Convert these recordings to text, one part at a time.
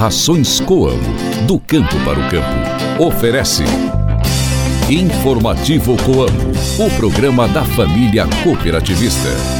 Rações Coamo, do campo para o campo. Oferece. Informativo Coamo, o programa da família cooperativista.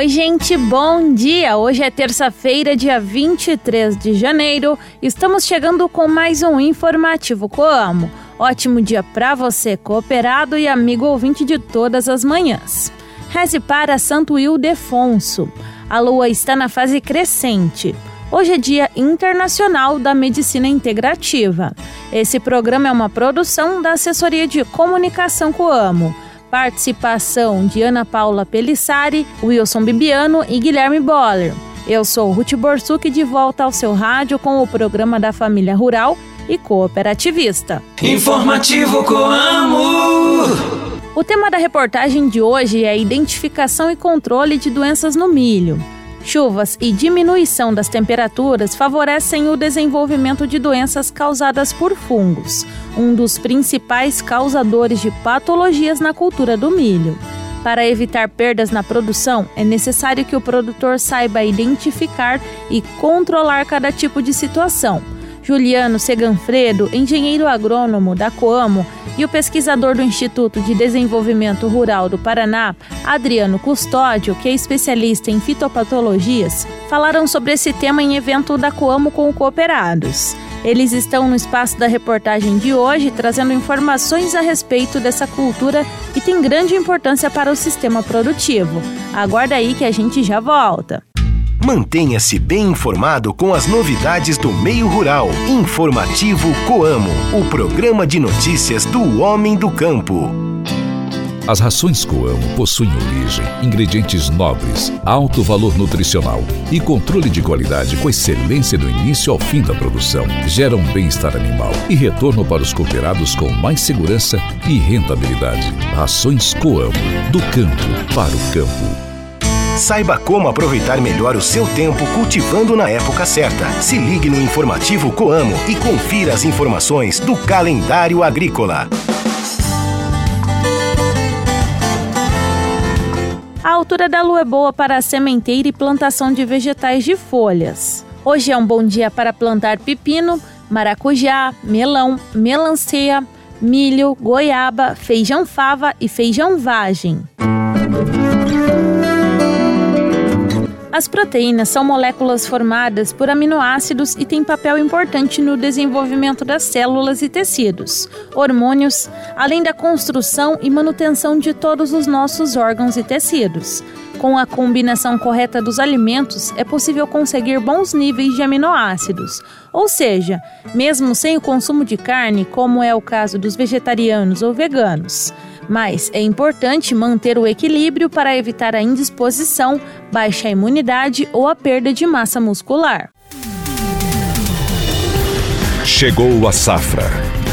Oi, gente, bom dia! Hoje é terça-feira, dia 23 de janeiro. Estamos chegando com mais um informativo Coamo. Ótimo dia para você, cooperado e amigo ouvinte de todas as manhãs. Reze para Santo Ildefonso. A lua está na fase crescente. Hoje é Dia Internacional da Medicina Integrativa. Esse programa é uma produção da Assessoria de Comunicação Coamo Participação de Ana Paula Pelissari, Wilson Bibiano e Guilherme Boller. Eu sou Ruth Borsuk de volta ao seu rádio com o programa da Família Rural e Cooperativista. Informativo Coamo. O tema da reportagem de hoje é identificação e controle de doenças no milho. Chuvas e diminuição das temperaturas favorecem o desenvolvimento de doenças causadas por fungos, um dos principais causadores de patologias na cultura do milho. Para evitar perdas na produção, é necessário que o produtor saiba identificar e controlar cada tipo de situação Juliano Seganfredo, engenheiro agrônomo da Coamo, e o pesquisador do Instituto de Desenvolvimento Rural do Paraná, Adriano Custódio, que é especialista em fitopatologias, falaram sobre esse tema em evento da Coamo com cooperados. Eles estão no espaço da reportagem de hoje trazendo informações a respeito dessa cultura que tem grande importância para o sistema produtivo. Aguarda aí que a gente já volta. Mantenha-se bem informado com as novidades do meio rural. Informativo Coamo, o programa de notícias do homem do campo. As rações Coamo possuem origem, ingredientes nobres, alto valor nutricional e controle de qualidade com excelência do início ao fim da produção. Geram bem-estar animal e retorno para os cooperados com mais segurança e rentabilidade. Rações Coamo, do campo para o campo. Saiba como aproveitar melhor o seu tempo cultivando na época certa. Se ligue no informativo Coamo e confira as informações do calendário agrícola. A altura da lua é boa para a sementeira e plantação de vegetais de folhas. Hoje é um bom dia para plantar pepino, maracujá, melão, melancia, milho, goiaba, feijão fava e feijão vagem. As proteínas são moléculas formadas por aminoácidos e têm papel importante no desenvolvimento das células e tecidos, hormônios, além da construção e manutenção de todos os nossos órgãos e tecidos. Com a combinação correta dos alimentos, é possível conseguir bons níveis de aminoácidos. Ou seja, mesmo sem o consumo de carne, como é o caso dos vegetarianos ou veganos. Mas é importante manter o equilíbrio para evitar a indisposição, baixa imunidade ou a perda de massa muscular. Chegou a safra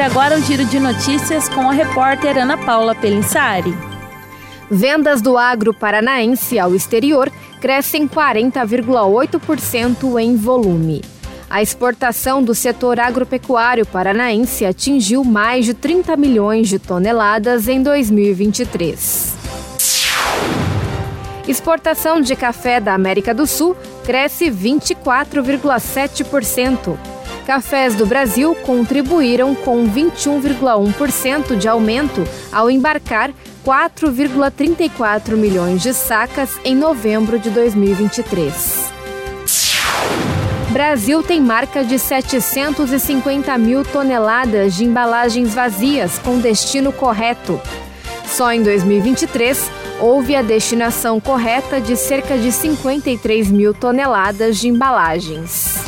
Agora o giro de notícias com a repórter Ana Paula Pelissari. Vendas do agro paranaense ao exterior crescem 40,8% em volume. A exportação do setor agropecuário paranaense atingiu mais de 30 milhões de toneladas em 2023. Exportação de café da América do Sul cresce 24,7%. Cafés do Brasil contribuíram com 21,1% de aumento ao embarcar 4,34 milhões de sacas em novembro de 2023. Brasil tem marca de 750 mil toneladas de embalagens vazias com destino correto. Só em 2023, houve a destinação correta de cerca de 53 mil toneladas de embalagens.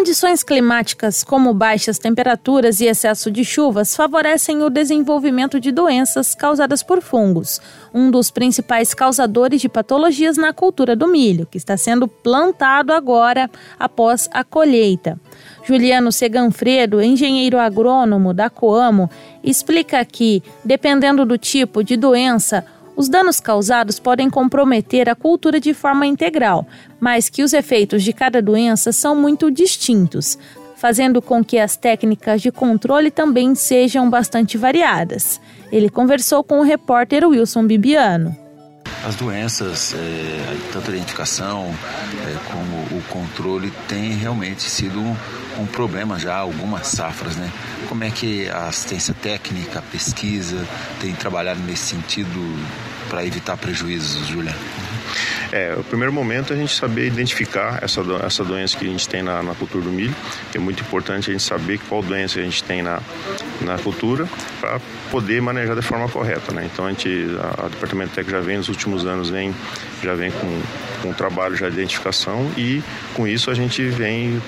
Condições climáticas, como baixas temperaturas e excesso de chuvas, favorecem o desenvolvimento de doenças causadas por fungos, um dos principais causadores de patologias na cultura do milho, que está sendo plantado agora após a colheita. Juliano Seganfredo, engenheiro agrônomo da Coamo, explica que, dependendo do tipo de doença, os danos causados podem comprometer a cultura de forma integral, mas que os efeitos de cada doença são muito distintos, fazendo com que as técnicas de controle também sejam bastante variadas. Ele conversou com o repórter Wilson Bibiano. As doenças, é, tanto a identificação é, como o controle, tem realmente sido um, um, problema já algumas safras, né? Como é que a assistência técnica, a pesquisa tem trabalhado nesse sentido para evitar prejuízos, Julia? É, o primeiro momento é a gente saber identificar essa, do, essa doença que a gente tem na, na, cultura do milho, é muito importante a gente saber qual doença a gente tem na, na cultura para poder manejar de forma correta, né? Então a gente, a, a Departamento Técnico já vem nos últimos anos, vem, já vem com, com um trabalho já de identificação e com isso a gente vem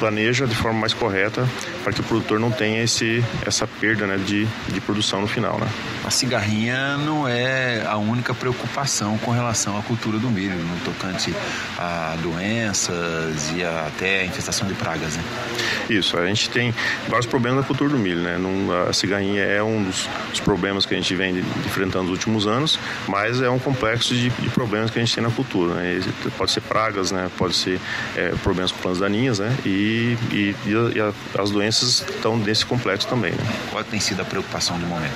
planeja de forma mais correta para que o produtor não tenha esse, essa perda né, de, de produção no final. Né? A cigarrinha não é a única preocupação com relação à cultura do milho, no tocante a doenças e a, até a infestação de pragas. Né? Isso, a gente tem vários problemas na cultura do milho. Né? a cigarrinha é um dos, dos, problemas que a gente vem enfrentando nos últimos anos, mas é um complexo de, de problemas que a gente tem na cultura. Né? Pode ser pragas, né? pode ser é, problemas com plantas daninhas né? e e, e, e a, as doenças estão nesse complexo também. Né? Qual tem sido a preocupação do momento?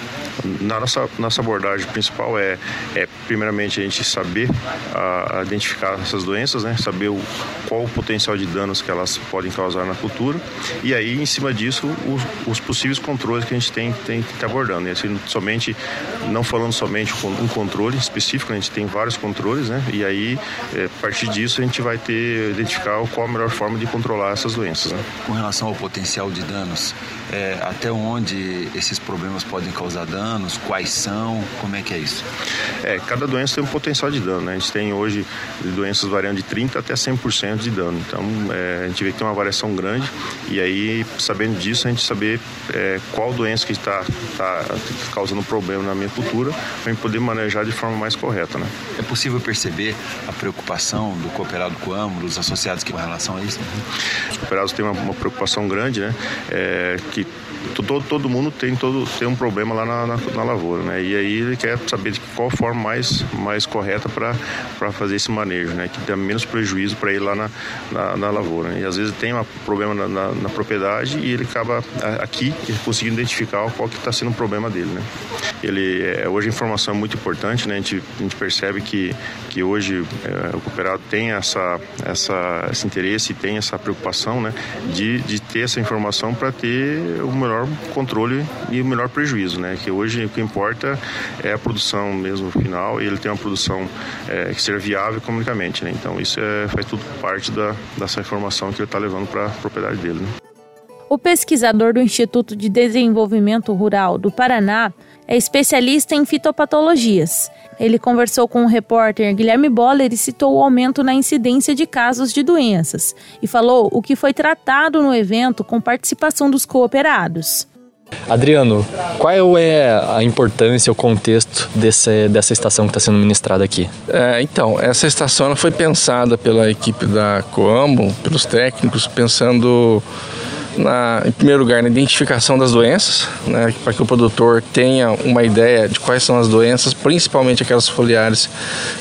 Na nossa, nossa abordagem principal é, é primeiramente, a gente saber a, a identificar essas doenças, né? saber o, qual o potencial de danos que elas podem causar na cultura e aí, em cima disso, os, os possíveis controles que a gente tem, tem que estar abordando. E assim, somente, não falando somente com um controle específico, a gente tem vários controles, né? e aí, é, a partir disso, a gente vai ter, identificar qual a melhor forma de controlar essas doenças doenças. Né? Com relação ao potencial de danos, é, até onde esses problemas podem causar danos, quais são, como é que é isso? É, cada doença tem um potencial de dano. Né? A gente tem hoje doenças variando de 30% até 100% de dano. Então é, a gente vê que tem uma variação grande e aí, sabendo disso, a gente saber é, qual doença que está tá causando problema na minha cultura para gente poder manejar de forma mais correta. Né? É possível perceber a preocupação do cooperado com o dos associados com relação a isso? Os cooperados têm uma, uma preocupação grande, né? É, que todo, todo mundo tem, todo, tem um problema lá na, na, na, lavoura, né? E aí ele quer saber de qual forma mais, mais correta para fazer esse manejo, né? Que dê menos prejuízo para ele lá na, na, na, lavoura. Né? E às vezes tem um problema na, na, na, propriedade e ele acaba aqui conseguindo identificar qual que está sendo o problema dele, né? Ele, é, hoje a informação é muito importante, né? A gente, a gente percebe que, que hoje é, o cooperado tem essa, essa, esse interesse e tem essa preocupação, né? De, de ter essa informação para ter o melhor controle e o melhor prejuízo, né? Que hoje o que importa é a produção mesmo final e ele tem uma produção é, que seja viável economicamente, né? Então isso é, faz tudo parte da, dessa informação que ele está levando para a propriedade dele. Né? O pesquisador do Instituto de Desenvolvimento Rural do Paraná é especialista em fitopatologias. Ele conversou com o repórter Guilherme Boller e citou o aumento na incidência de casos de doenças e falou o que foi tratado no evento com participação dos cooperados. Adriano, qual é a importância, o contexto desse, dessa estação que está sendo ministrada aqui? É, então, essa estação foi pensada pela equipe da Coamo, pelos técnicos, pensando na, em primeiro lugar, na identificação das doenças, né, para que o produtor tenha uma ideia de quais são as doenças, principalmente aquelas foliares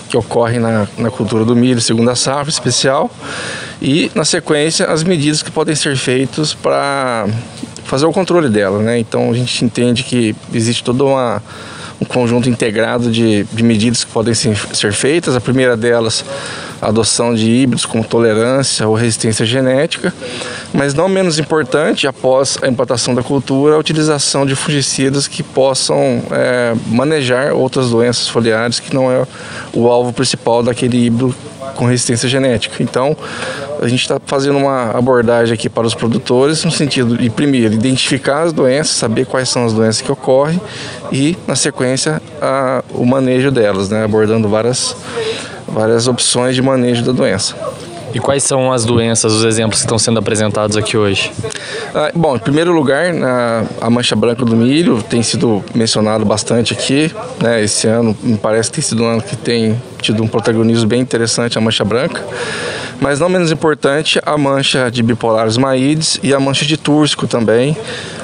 que ocorrem na, na cultura do milho, segundo a safra especial, e, na sequência, as medidas que podem ser feitas para fazer o controle dela. Né? Então, a gente entende que existe toda uma um conjunto integrado de, de medidas que podem ser, ser feitas. A primeira delas, adoção de híbridos com tolerância ou resistência genética, mas não menos importante, após a implantação da cultura, a utilização de fungicidas que possam é, manejar outras doenças foliares que não é o alvo principal daquele híbrido com resistência genética. Então, a gente está fazendo uma abordagem aqui para os produtores no sentido de, primeiro, identificar as doenças, saber quais são as doenças que ocorrem e, na sequência, a, o manejo delas, né, abordando várias, várias opções de manejo da doença. E quais são as doenças, os exemplos que estão sendo apresentados aqui hoje? Ah, bom, em primeiro lugar, na, a mancha branca do milho tem sido mencionado bastante aqui. Né? Esse ano me parece que tem sido um ano que tem tido um protagonismo bem interessante a mancha branca. Mas não menos importante, a mancha de bipolares maídes e a mancha de túrcico também.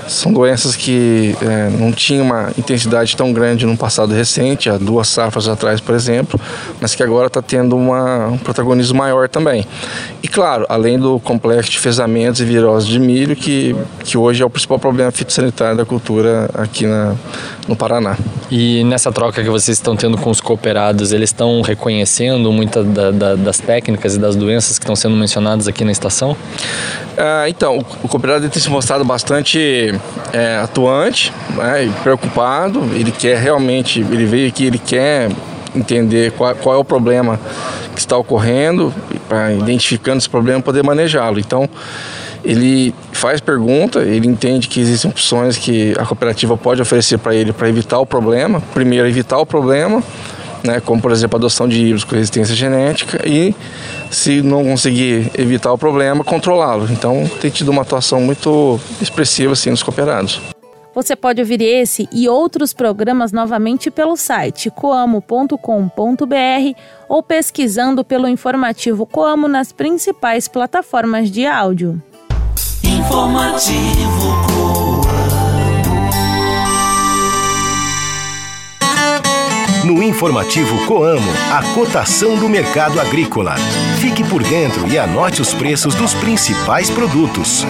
São doenças que é, não tinham uma intensidade tão grande no passado recente, há duas safras atrás, por exemplo, mas que agora está tendo uma, um protagonismo maior também. E claro, além do complexo de fezamentos e virose de milho, que, que hoje é o principal problema fitossanitário da cultura aqui na, no Paraná. E nessa troca que vocês estão tendo com os cooperados, eles estão reconhecendo muitas da, da, das técnicas e das doenças que estão sendo mencionadas aqui na estação? Ah, então, o, o cooperado tem se mostrado bastante é, atuante, né, preocupado. Ele quer realmente, ele veio aqui, ele quer entender qual, qual é o problema que está ocorrendo, para identificando esse problema poder manejá-lo. Então, ele faz pergunta, ele entende que existem opções que a cooperativa pode oferecer para ele para evitar o problema. Primeiro, evitar o problema, né, como por exemplo a adoção de híbridos com resistência genética e, se não conseguir evitar o problema, controlá-lo. Então, tem tido uma atuação muito expressiva assim, nos cooperados. Você pode ouvir esse e outros programas novamente pelo site coamo.com.br ou pesquisando pelo informativo Coamo nas principais plataformas de áudio. Informativo No informativo Coamo, a cotação do mercado agrícola. Fique por dentro e anote os preços dos principais produtos.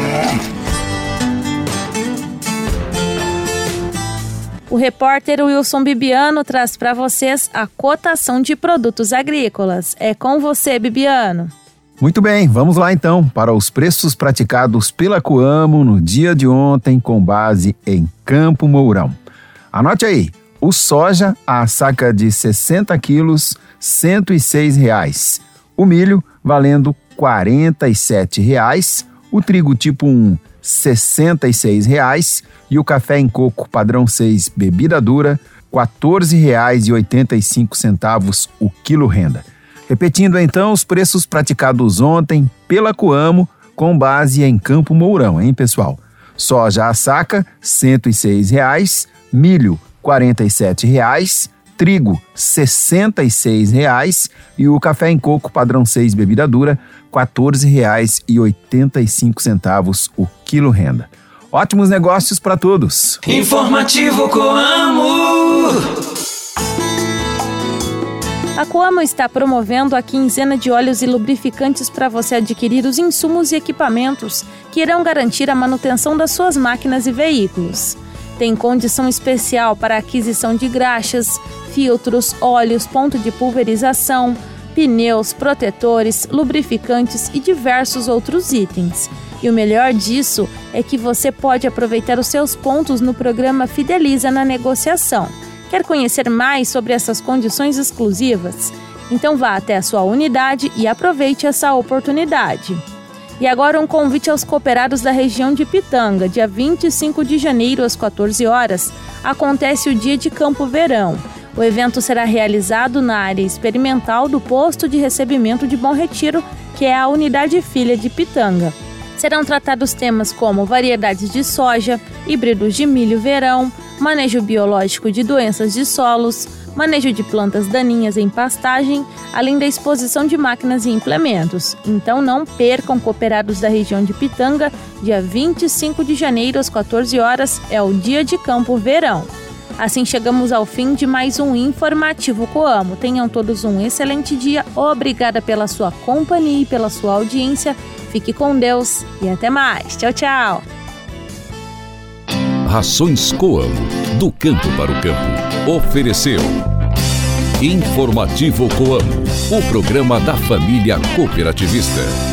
O repórter Wilson Bibiano traz para vocês a cotação de produtos agrícolas. É com você, Bibiano. Muito bem, vamos lá então para os preços praticados pela Coamo no dia de ontem com base em Campo Mourão. Anote aí, o soja, a saca de 60 quilos, 106 reais. O milho valendo 47 reais. O trigo tipo 1, 66 reais. E o café em coco padrão 6 bebida dura, R$ 14,85 o quilo renda. Repetindo então os preços praticados ontem pela Coamo com base em Campo Mourão, hein, pessoal? Soja a saca, 106 reais, milho, R$ 47, reais, trigo, 66 reais, e o café em coco padrão 6 bebida dura, R$ 14,85 o quilo renda. Ótimos negócios para todos. Informativo Coamo. A Coamo está promovendo a quinzena de óleos e lubrificantes para você adquirir os insumos e equipamentos que irão garantir a manutenção das suas máquinas e veículos. Tem condição especial para aquisição de graxas, filtros, óleos, ponto de pulverização, pneus, protetores, lubrificantes e diversos outros itens. E o melhor disso é que você pode aproveitar os seus pontos no programa Fideliza na negociação Quer conhecer mais sobre essas condições exclusivas? Então vá até a sua unidade e aproveite essa oportunidade. E agora um convite aos cooperados da região de Pitanga. Dia 25 de janeiro, às 14 horas, acontece o Dia de Campo Verão. O evento será realizado na área experimental do posto de recebimento de Bom Retiro, que é a unidade filha de Pitanga. Serão tratados temas como variedades de soja, híbridos de milho verão, manejo biológico de doenças de solos, manejo de plantas daninhas em pastagem, além da exposição de máquinas e implementos. Então não percam cooperados da região de Pitanga, dia 25 de janeiro às 14 horas é o dia de campo verão. Assim chegamos ao fim de mais um informativo Coamo. Tenham todos um excelente dia. Obrigada pela sua companhia e pela sua audiência. Fique com Deus e até mais. Tchau, tchau. Rações Coamo, do campo para o campo. Ofereceu. Informativo Coamo, o programa da família cooperativista.